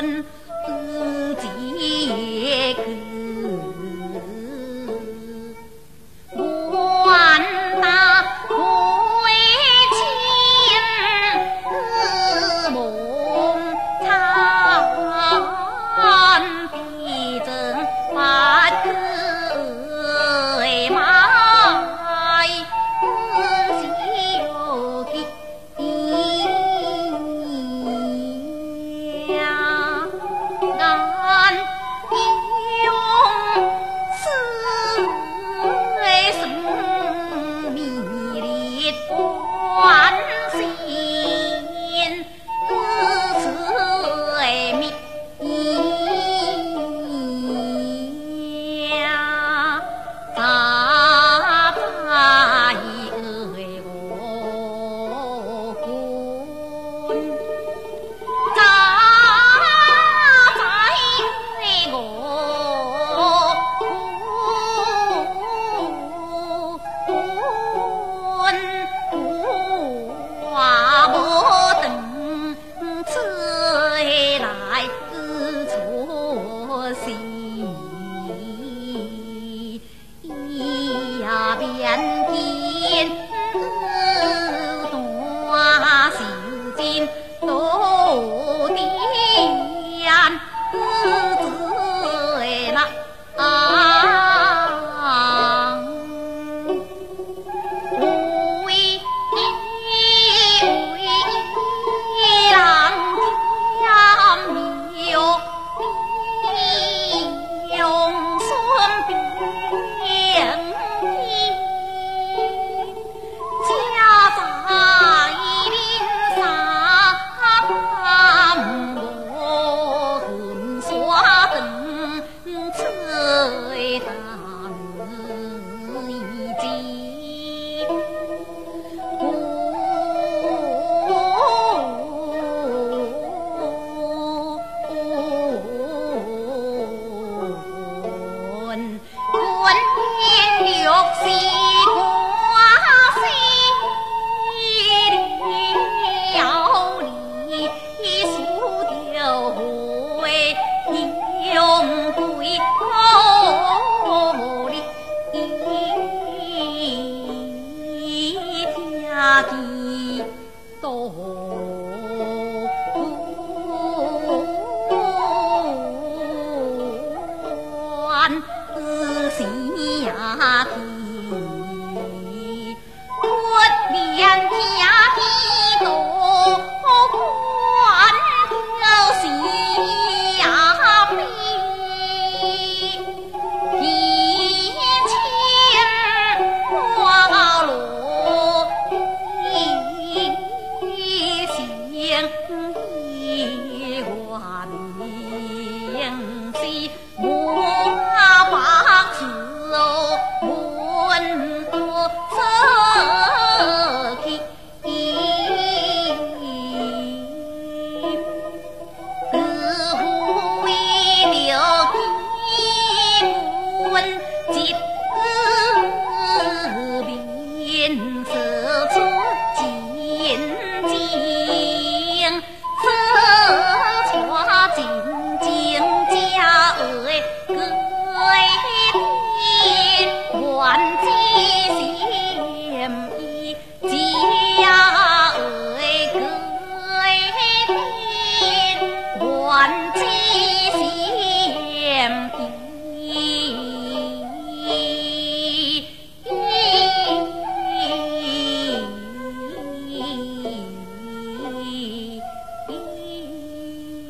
one